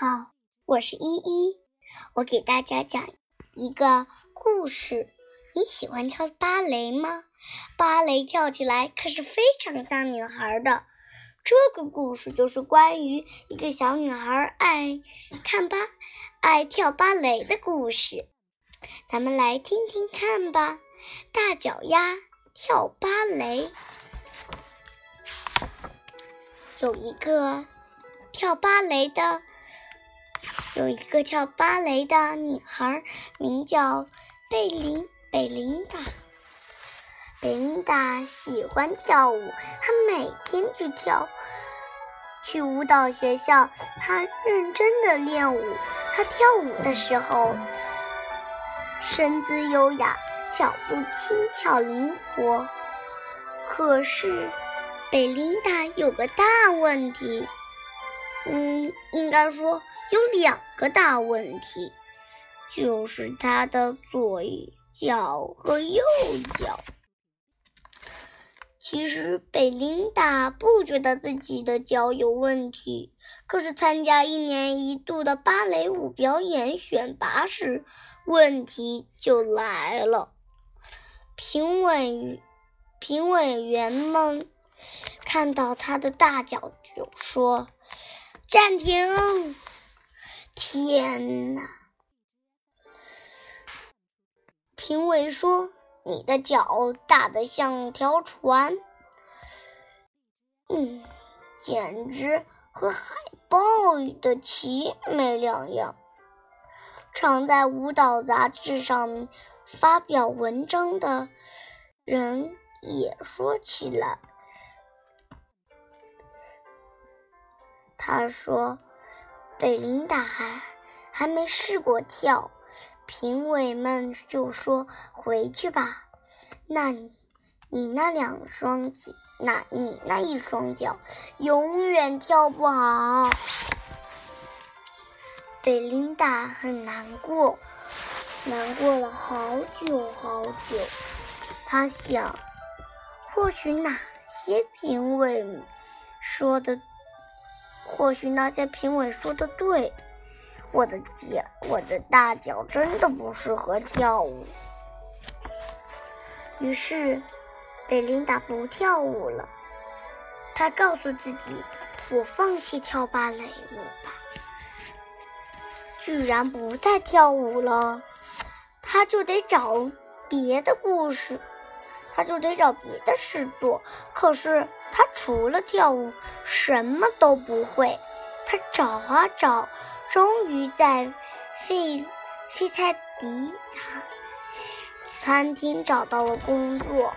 好，我是依依，我给大家讲一个故事。你喜欢跳芭蕾吗？芭蕾跳起来可是非常像女孩的。这个故事就是关于一个小女孩爱看芭、爱跳芭蕾的故事。咱们来听听看吧。大脚丫跳芭蕾，有一个跳芭蕾的。有一个跳芭蕾的女孩，名叫贝琳贝琳达。贝琳达喜欢跳舞，她每天去跳，去舞蹈学校。她认真的练舞。她跳舞的时候，身姿优雅，脚步轻巧灵活。可是，贝琳达有个大问题。嗯，应该说有两个大问题，就是他的左脚和右脚。其实贝琳达不觉得自己的脚有问题，可是参加一年一度的芭蕾舞表演选拔时，问题就来了。评委评委员们看到他的大脚就说。暂停！天哪！评委说：“你的脚大得像条船，嗯，简直和海豹的鳍没两样。”常在舞蹈杂志上发表文章的人也说起来。他说：“贝琳达还还没试过跳。”评委们就说：“回去吧，那你那两双脚，那你那一双脚永远跳不好。”贝琳达很难过，难过了好久好久。他想，或许哪些评委说的。或许那些评委说的对，我的脚，我的大脚真的不适合跳舞。于是，贝琳达不跳舞了。她告诉自己：“我放弃跳芭蕾舞吧。”居然不再跳舞了，她就得找别的故事，他就得找别的事做。可是。他除了跳舞什么都不会。他找啊找，终于在费费菜迪餐餐厅找到了工作。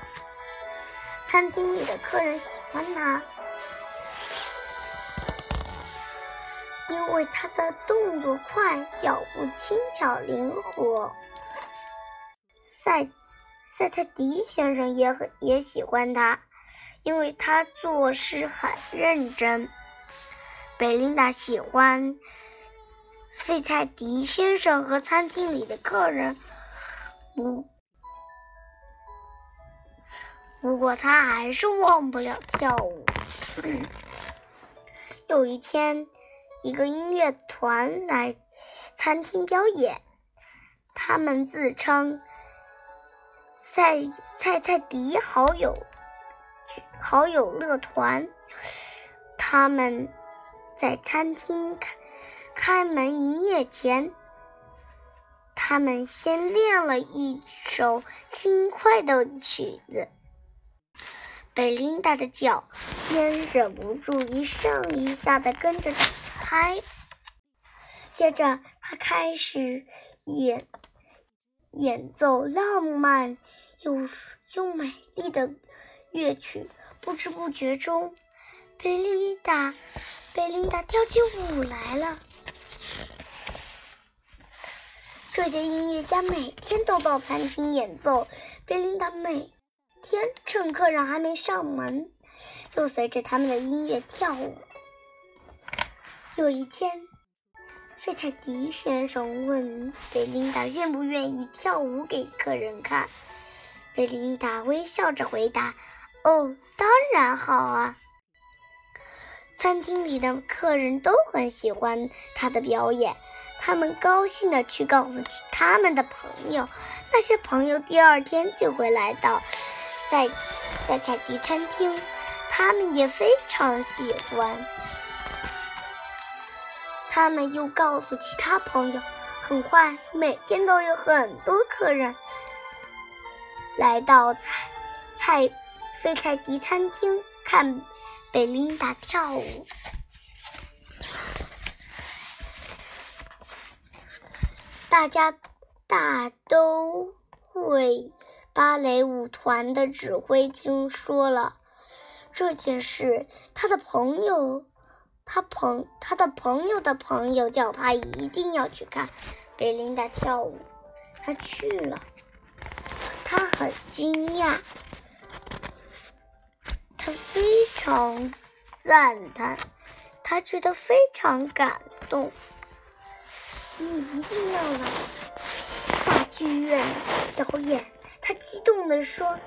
餐厅里的客人喜欢他，因为他的动作快，脚步轻巧灵活。赛赛菜迪先生也很也喜欢他。因为他做事很认真，贝琳达喜欢费菜迪先生和餐厅里的客人，不，不过他还是忘不了跳舞。有一天，一个音乐团来餐厅表演，他们自称赛菜菜迪好友。好友乐团，他们在餐厅开开门营业前，他们先练了一首轻快的曲子。贝琳达的脚边忍不住一上一下的跟着拍，接着他开始演演奏浪漫又又美丽的乐曲。不知不觉中，贝琳达贝琳达跳起舞来了。这些音乐家每天都到餐厅演奏，贝琳达每天趁客人还没上门，就随着他们的音乐跳舞。有一天，费泰迪先生问贝琳达愿不愿意跳舞给客人看，贝琳达微笑着回答。哦，当然好啊！餐厅里的客人都很喜欢他的表演，他们高兴地去告诉他们的朋友，那些朋友第二天就会来到塞塞菜迪餐厅，他们也非常喜欢。他们又告诉其他朋友，很快每天都有很多客人来到菜菜费菜迪餐厅看贝琳达跳舞。大家大都会芭蕾舞团的指挥听说了这件事，他的朋友。他朋他的朋友的朋友叫他一定要去看贝琳达跳舞，他去了，他很惊讶，他非常赞叹，他觉得非常感动。你一定要来大剧院表演，他激动地说：“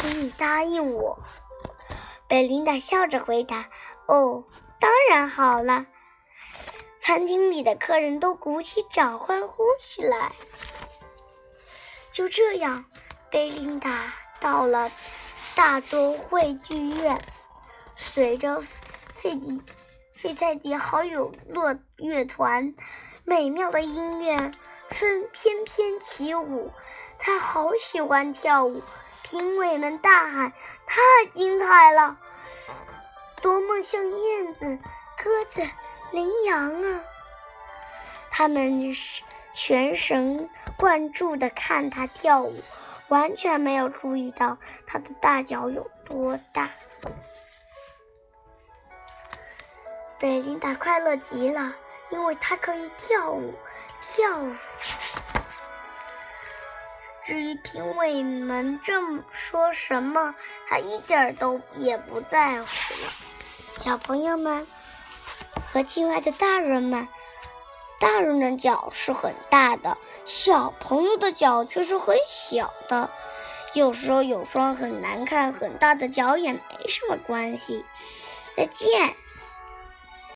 请你答应我。”贝琳达笑着回答：“哦。”当然好了，餐厅里的客人都鼓起掌欢呼起来。就这样，贝琳达到了大都会剧院，随着费迪费塞迪好友乐乐团美妙的音乐纷翩翩起舞。他好喜欢跳舞，评委们大喊：“太精彩了！”多么像燕子、鸽子、羚羊啊！他们全神贯注地看他跳舞，完全没有注意到他的大脚有多大。贝琳达快乐极了，因为他可以跳舞，跳舞。至于评委们这么说什么，他一点都也不在乎了。小朋友们和亲爱的大人们，大人的脚是很大的，小朋友的脚却是很小的。有时候有双很难看、很大的脚也没什么关系。再见。